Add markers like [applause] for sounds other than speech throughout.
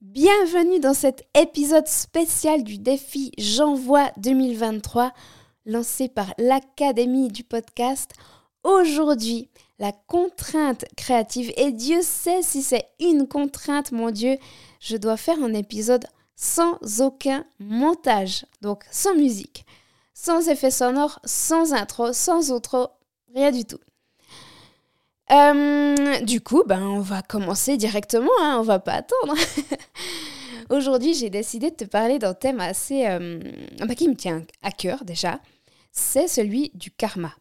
Bienvenue dans cet épisode spécial du défi J'envoie 2023 lancé par l'Académie du podcast. Aujourd'hui, la contrainte créative. Et Dieu sait si c'est une contrainte, mon Dieu. Je dois faire un épisode sans aucun montage, donc sans musique, sans effet sonore, sans intro, sans outro, rien du tout. Euh, du coup, ben, on va commencer directement, hein, on va pas attendre. [laughs] Aujourd'hui, j'ai décidé de te parler d'un thème assez bah, qui me tient à cœur déjà. C'est celui du karma.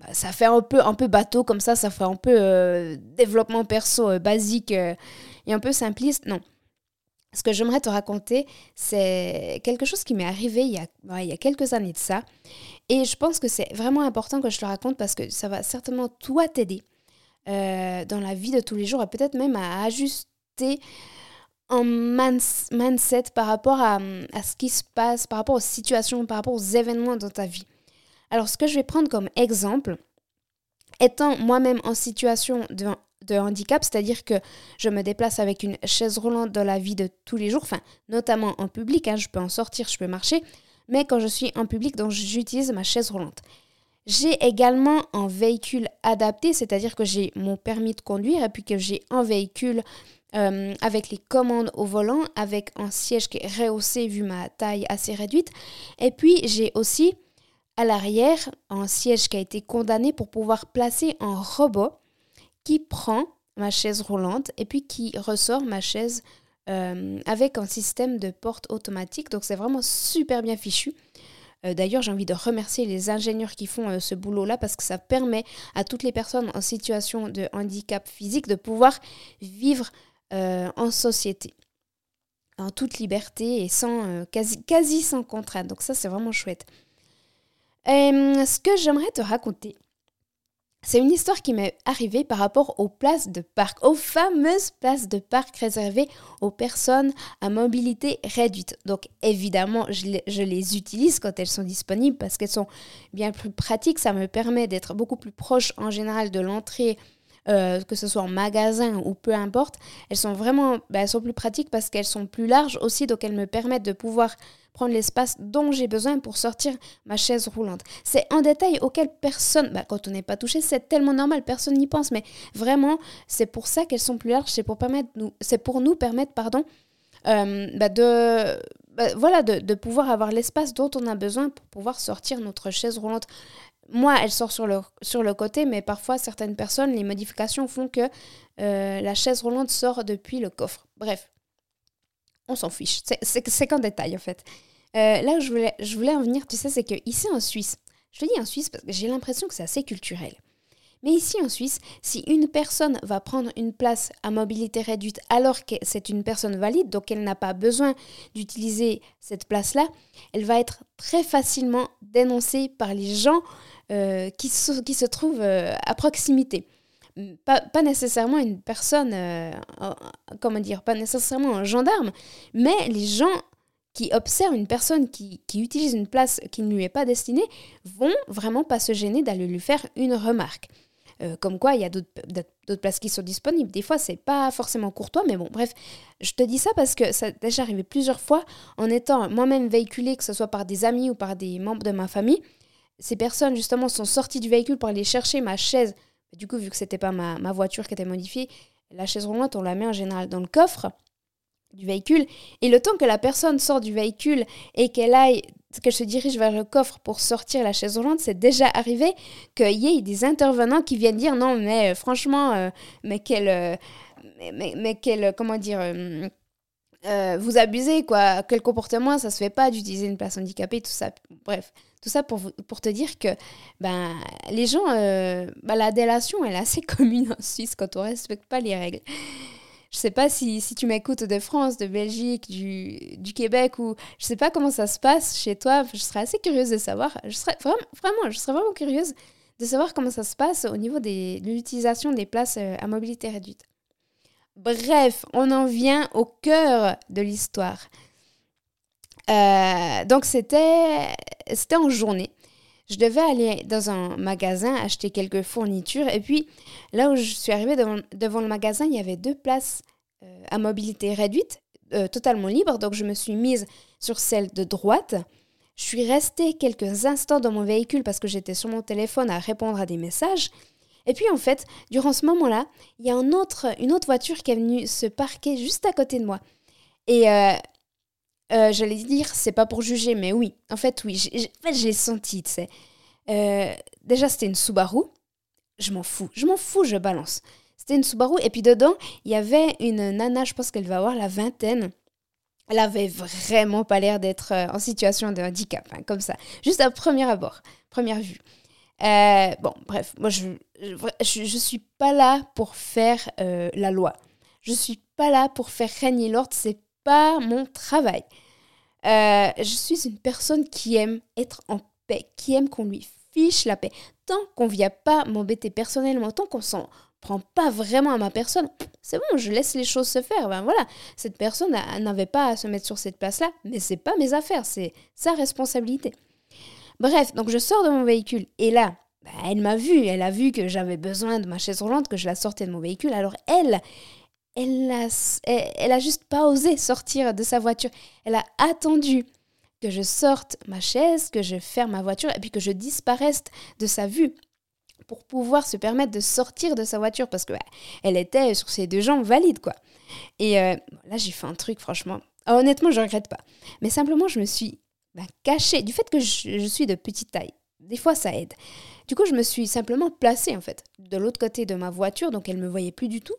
Bah, ça fait un peu, un peu bateau comme ça, ça fait un peu euh, développement perso basique et un peu simpliste. Non. Ce que j'aimerais te raconter, c'est quelque chose qui m'est arrivé il y, a, il y a quelques années de ça. Et je pense que c'est vraiment important que je te raconte parce que ça va certainement toi t'aider euh, dans la vie de tous les jours et peut-être même à ajuster un mindset par rapport à, à, ce qui se passe, par rapport aux situations, par rapport aux événements dans ta vie. Alors ce que je vais prendre comme exemple, étant moi-même en situation de, de handicap, c'est-à-dire que je me déplace avec une chaise roulante dans la vie de tous les jours, enfin notamment en public, hein, je peux en sortir, je peux marcher, mais quand je suis en public, donc j'utilise ma chaise roulante. J'ai également un véhicule adapté, c'est-à-dire que j'ai mon permis de conduire et puis que j'ai un véhicule euh, avec les commandes au volant, avec un siège qui est rehaussé vu ma taille assez réduite. Et puis j'ai aussi à l'arrière un siège qui a été condamné pour pouvoir placer un robot qui prend ma chaise roulante et puis qui ressort ma chaise euh, avec un système de porte automatique. Donc c'est vraiment super bien fichu. Euh, d'ailleurs, j'ai envie de remercier les ingénieurs qui font euh, ce boulot-là parce que ça permet à toutes les personnes en situation de handicap physique de pouvoir vivre euh, en société en toute liberté et sans quasi, quasi sans contrainte. Donc ça, c'est vraiment chouette. ce que j'aimerais te raconter, c'est une histoire qui m'est arrivée par rapport aux places de parc, aux fameuses places de parc réservées aux personnes à mobilité réduite. Donc évidemment, je les, utilise quand elles sont disponibles parce qu'elles sont bien plus pratiques. Ça me permet d'être beaucoup plus proche en général de l'entrée euh, que ce soit en magasin ou peu importe, elles sont vraiment ben, elles sont plus pratiques parce qu'elles sont plus larges aussi, donc elles me permettent de pouvoir prendre l'espace dont j'ai besoin pour sortir ma chaise roulante. C'est un détail auquel personne, ben, quand on n'est pas touché, c'est tellement normal, personne n'y pense, mais vraiment, c'est pour ça qu'elles sont plus larges, c'est pour, permettre nous, pour nous permettre pardon, euh, ben, de, voilà, de, pouvoir avoir l'espace dont on a besoin pour pouvoir sortir notre chaise roulante moi, elle sort sur le, côté, mais parfois, certaines personnes, les modifications font que euh, la chaise roulante sort depuis le coffre. Bref, on s'en fiche. C'est qu'un détail, en fait. Euh, là où je voulais, en venir, tu sais, c'est qu'ici en Suisse, je dis en Suisse parce que j'ai l'impression que c'est assez culturel. Mais ici en Suisse, si une personne va prendre une place à mobilité réduite alors que c'est une personne valide, donc elle n'a pas besoin d'utiliser cette place-là, elle va être très facilement dénoncée par les gens euh, qui, se, qui se trouvent euh, à proximité. Pas, nécessairement une personne, euh, comment dire, pas nécessairement un gendarme, mais les gens qui observent une personne qui, utilise une place qui ne lui est pas destinée vont vraiment pas se gêner d'aller lui faire une remarque. comme quoi, il y a d'autres places qui sont disponibles. Des fois, c'est pas forcément courtois, mais bon, bref, je te dis ça parce que ça a déjà arrivé plusieurs fois en étant moi-même véhiculée, que ce soit par des amis ou par des membres de ma famille ces personnes justement sont sorties du véhicule pour aller chercher ma chaise. Du coup, vu que c'était pas ma, voiture qui était modifiée, la chaise roulante, on la met en général dans le coffre du véhicule. Et le temps que la personne sort du véhicule et qu'elle aille, qu'elle se dirige vers le coffre pour sortir la chaise roulante, c'est déjà arrivé qu'il y ait des intervenants qui viennent dire non, mais euh, franchement, euh, mais quel, euh, quel, comment dire vous abusez, quoi. Quel comportement, ça se fait pas d'utiliser une place handicapée, tout ça. Bref, tout ça pour, pour te dire que ben, les gens, euh, ben, la délation, elle est assez [laughs] commune en Suisse quand on respecte pas les règles. Je sais pas si, si tu m'écoutes de France, de Belgique, du, du, Québec ou je sais pas comment ça se passe chez toi. Je serais assez curieuse de savoir. Je serais vraiment, vraiment, je serais vraiment curieuse de savoir comment ça se passe au niveau de l'utilisation des places euh, à mobilité réduite. Bref, on en vient au cœur de l'histoire. Euh, donc c'était c'était en journée. Je devais aller dans un magasin acheter quelques fournitures et puis là où je suis arrivée devant, le magasin, il y avait deux places euh, à mobilité réduite euh, totalement libre, donc je me suis mise sur celle de droite. Je suis restée quelques instants dans mon véhicule parce que j'étais sur mon téléphone à répondre à des messages. Et puis en fait, durant ce moment-là, il y a une autre voiture qui est venue se parquer juste à côté de moi. Et euh, euh, j'allais dire, c'est pas pour juger, mais oui, en fait, oui, en fait, je l'ai senti, tu sais. déjà, c'était une Subaru. Je m'en fous, je m'en fous, je balance. C'était une Subaru. Et puis dedans, il y avait une nana, je pense qu'elle va avoir la vingtaine. Elle avait vraiment pas l'air d'être euh, en situation de handicap, hein, comme ça. Juste à premier abord, première vue. Euh, bon, bref, moi je, je, suis pas là pour faire euh, la loi. Je suis pas là pour faire régner l'ordre, c'est pas mon travail. je suis une personne qui aime être en paix, qui aime qu'on lui fiche la paix. Tant qu'on vient pas m'embêter personnellement, tant qu'on s'en prend pas vraiment à ma personne, c'est bon, je laisse les choses se faire. Ben voilà, cette personne n'avait pas à se mettre sur cette place-là, mais c'est pas mes affaires, c'est sa responsabilité. Bref, donc je sors de mon véhicule et là, ben, elle m'a vu, elle a vu que j'avais besoin de ma chaise roulante, que je la sortais de mon véhicule. Alors elle, elle a, elle a juste pas osé sortir de sa voiture. Elle a attendu que je sorte ma chaise, que je ferme ma voiture et puis que je disparaisse de sa vue pour pouvoir se permettre de sortir de sa voiture parce que bah, elle était sur ses deux jambes valides quoi. Et euh, là j'ai fait un truc franchement, ah, honnêtement je regrette pas. Mais simplement je me suis bah, cachée du fait que je, suis de petite taille. Des fois ça aide. Du coup je me suis simplement placée en fait de l'autre côté de ma voiture donc elle me voyait plus du tout.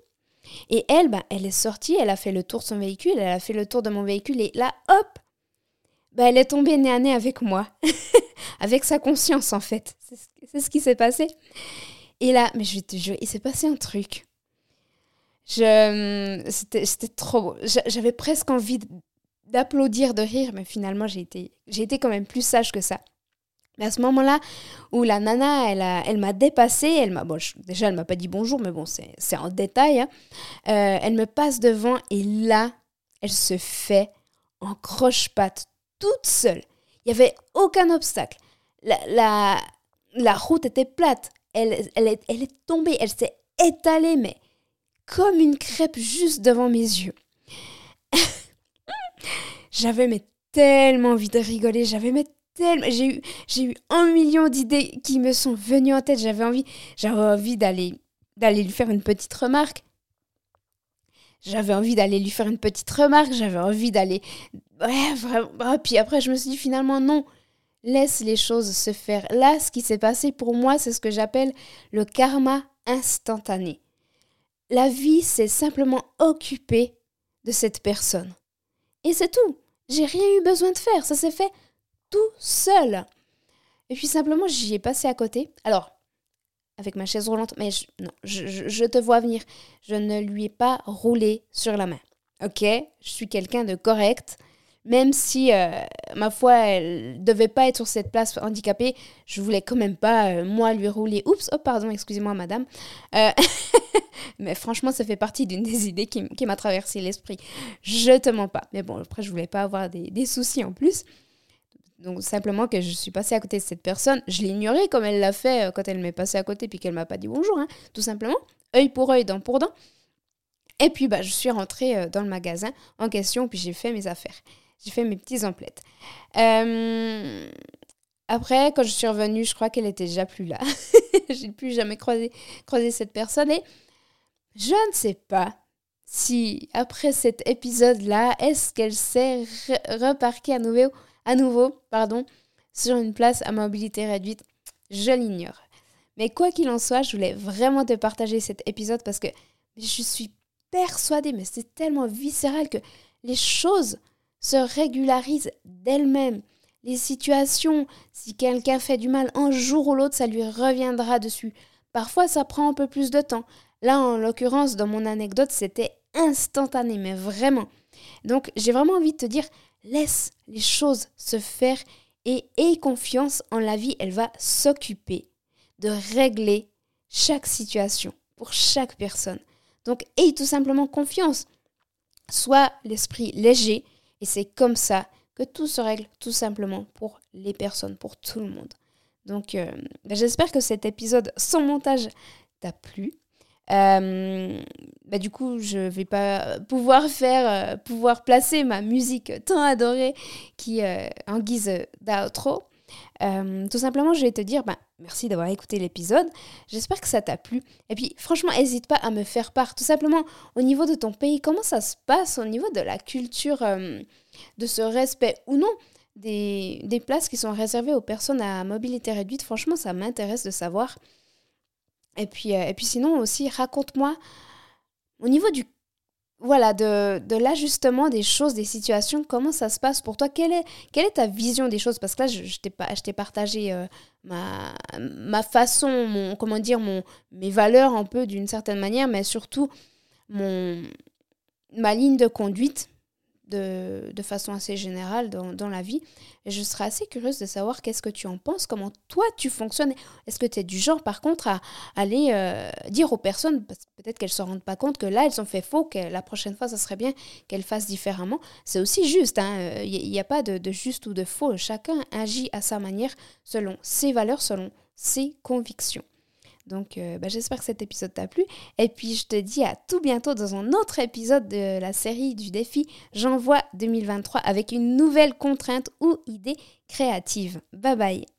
Et elle, bah, elle est sortie, elle a fait le tour de son véhicule, elle a fait le tour de mon véhicule et là hop, bah, elle est tombée nez à nez avec moi, [laughs] avec sa conscience en fait. C'est ce qui s'est passé. Et là, mais je te jure, il s'est passé un truc. Je, c'était, trop beau. J'avais presque envie d'applaudir, de rire, mais finalement, j'ai été, j'ai été quand même plus sage que ça. Mais à ce moment-là, où la nana, elle, a, elle m'a dépassée, elle m'a, bon, déjà, elle m'a pas dit bonjour, mais bon, c'est, c'est en détail. Hein. Euh, elle me passe devant et là, elle se fait en croche-patte toute seule. Il n'y avait aucun obstacle. La, la, la, route était plate. Elle, elle, est, elle est tombée, elle s'est étalée, mais comme une crêpe juste devant mes yeux. J'avais mais tellement envie de rigoler, j'avais mais tellement j'ai eu j'ai eu un million d'idées qui me sont venues en tête, j'avais envie j'avais envie d'aller d'aller lui faire une petite remarque. J'avais envie d'aller lui faire une petite remarque, j'avais envie d'aller Ouais, vraiment. Ah, puis après, je me suis dit finalement, non, laisse les choses se faire. Là, ce qui s'est passé pour moi, c'est ce que j'appelle le karma instantané. La vie s'est simplement occupée de cette personne. Et c'est tout. J'ai rien eu besoin de faire. Ça s'est fait tout seul. Et puis simplement, j'y ai passé à côté. Alors, avec ma chaise roulante, mais non, je, je te vois venir. Je ne lui ai pas roulé sur la main. Ok Je suis quelqu'un de correct même si, euh, ma foi, elle devait pas être sur cette place handicapée, je voulais quand même pas, euh, moi, lui rouler. Oups, oh, pardon, excusez-moi, madame. Euh, [laughs] mais franchement, ça fait partie d'une des idées qui, m'a traversé l'esprit. Je te mens pas. Mais bon, après, je voulais pas avoir des, soucis en plus. Donc, simplement que je suis passée à côté de cette personne. Je l'ignorais comme elle l'a fait quand elle m'est passée à côté puis qu'elle m'a pas dit bonjour, hein, tout simplement. œil pour œil, dent pour dent. Et puis, bah, je suis rentrée dans le magasin en question, puis j'ai fait mes affaires j'ai fait mes petits emplettes. Euh, après, quand je suis revenue, je crois qu'elle était déjà plus là. [laughs] j'ai plus jamais croisé, croisé cette personne et je ne sais pas si après cet épisode-là, est-ce qu'elle s'est reparquée à nouveau, à nouveau pardon, sur une place à mobilité réduite. Je l'ignore. Mais quoi qu'il en soit, je voulais vraiment te partager cet épisode parce que je suis persuadée, mais c'est tellement viscéral que les choses se régularise d'elle-même. Les situations, si quelqu'un fait du mal un jour ou l'autre, ça lui reviendra dessus. Parfois, ça prend un peu plus de temps. Là, en l'occurrence, dans mon anecdote, c'était instantané, mais vraiment. Donc, j'ai vraiment envie de te dire, laisse les choses se faire et aie confiance en la vie. Elle va s'occuper de régler chaque situation pour chaque personne. Donc, aie tout simplement confiance. Sois l'esprit léger et c'est comme ça que tout se règle tout simplement pour les personnes, pour tout le monde. Donc euh, ben, j'espère que cet épisode sans montage t'a plu. bah, du coup, je vais pas pouvoir faire, pouvoir placer ma musique tant adorée qui en guise d'outro. Tout simplement, je vais te dire bah, merci d'avoir écouté l'épisode. J'espère que ça t'a plu. Et puis, franchement, n'hésite pas à me faire part. Tout simplement, au niveau de ton pays, comment ça se passe au niveau de la culture, de ce respect ou non des, des places qui sont réservées aux personnes à mobilité réduite? Franchement, ça m'intéresse de savoir. Et puis, euh, et puis sinon aussi, raconte-moi au niveau du voilà, de, de l'ajustement des choses, des situations, comment ça se passe pour toi? Quelle est, quelle est ta vision des choses? Parce que là, je, je t'ai partagé euh, ma, ma façon, mon, comment dire, mon, mes valeurs un peu d'une certaine manière, mais surtout mon, ma ligne de conduite de, façon assez générale dans, la vie. Je serais assez curieuse de savoir qu'est-ce que tu en penses, comment toi tu fonctionnes. Est-ce que tu es du genre par contre à aller euh, dire aux personnes, peut-être qu'elles ne se rendent pas compte que là elles ont fait faux, que la prochaine fois ça serait bien qu'elles fassent différemment. C'est aussi juste, il hein. n'y a, a pas de juste ou de faux. Chacun agit à sa manière selon ses valeurs, selon ses convictions. Donc euh, bah, j'espère que cet épisode t'a plu. Et puis je te dis à tout bientôt dans un autre épisode de la série du défi J'envoie 2023 avec une nouvelle contrainte ou idée créative. Bye bye